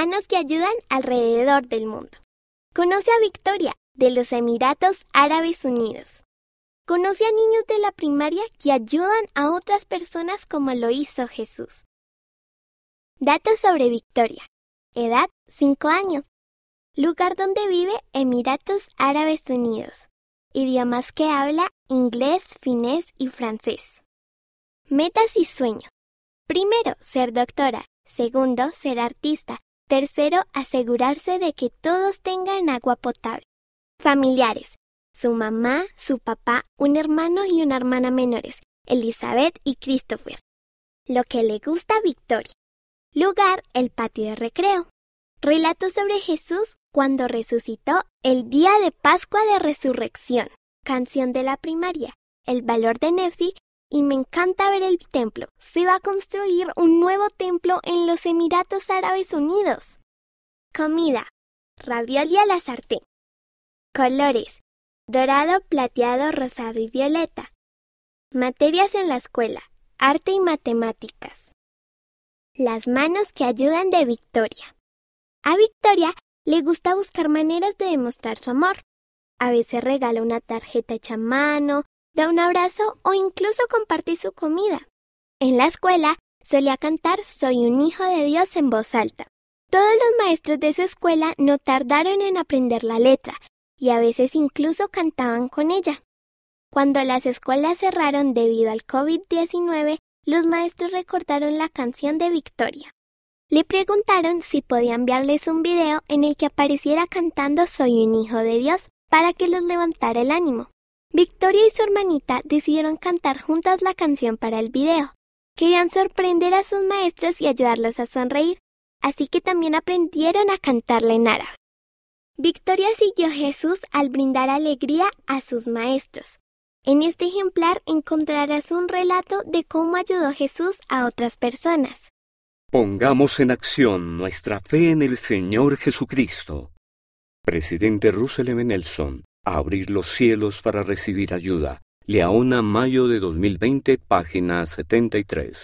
Manos que ayudan alrededor del mundo. Conoce a Victoria, de los Emiratos Árabes Unidos. Conoce a niños de la primaria que ayudan a otras personas como lo hizo Jesús. Datos sobre Victoria. Edad 5 años. Lugar donde vive Emiratos Árabes Unidos. Idiomas que habla inglés, finés y francés. Metas y sueños. Primero, ser doctora. Segundo, ser artista. Tercero, asegurarse de que todos tengan agua potable. Familiares. Su mamá, su papá, un hermano y una hermana menores, Elizabeth y Christopher. Lo que le gusta a Victoria. Lugar, el patio de recreo. Relato sobre Jesús cuando resucitó el día de Pascua de Resurrección. Canción de la primaria. El valor de Nefi y me encanta ver el templo. Se va a construir un nuevo templo en los Emiratos Árabes Unidos. Comida. Ravioli a la sartén. Colores. Dorado, plateado, rosado y violeta. Materias en la escuela. Arte y matemáticas. Las manos que ayudan de Victoria. A Victoria le gusta buscar maneras de demostrar su amor. A veces regala una tarjeta hecha a mano, da un abrazo o incluso comparte su comida. En la escuela solía cantar Soy un hijo de Dios en voz alta. Todos los maestros de su escuela no tardaron en aprender la letra y a veces incluso cantaban con ella. Cuando las escuelas cerraron debido al COVID-19, los maestros recordaron la canción de Victoria. Le preguntaron si podía enviarles un video en el que apareciera cantando Soy un hijo de Dios para que los levantara el ánimo. Victoria y su hermanita decidieron cantar juntas la canción para el video. Querían sorprender a sus maestros y ayudarlos a sonreír, así que también aprendieron a cantarla en árabe. Victoria siguió a Jesús al brindar alegría a sus maestros. En este ejemplar encontrarás un relato de cómo ayudó Jesús a otras personas. Pongamos en acción nuestra fe en el Señor Jesucristo. Presidente Russell M. Nelson abrir los cielos para recibir ayuda. Leona, mayo de 2020, página 73.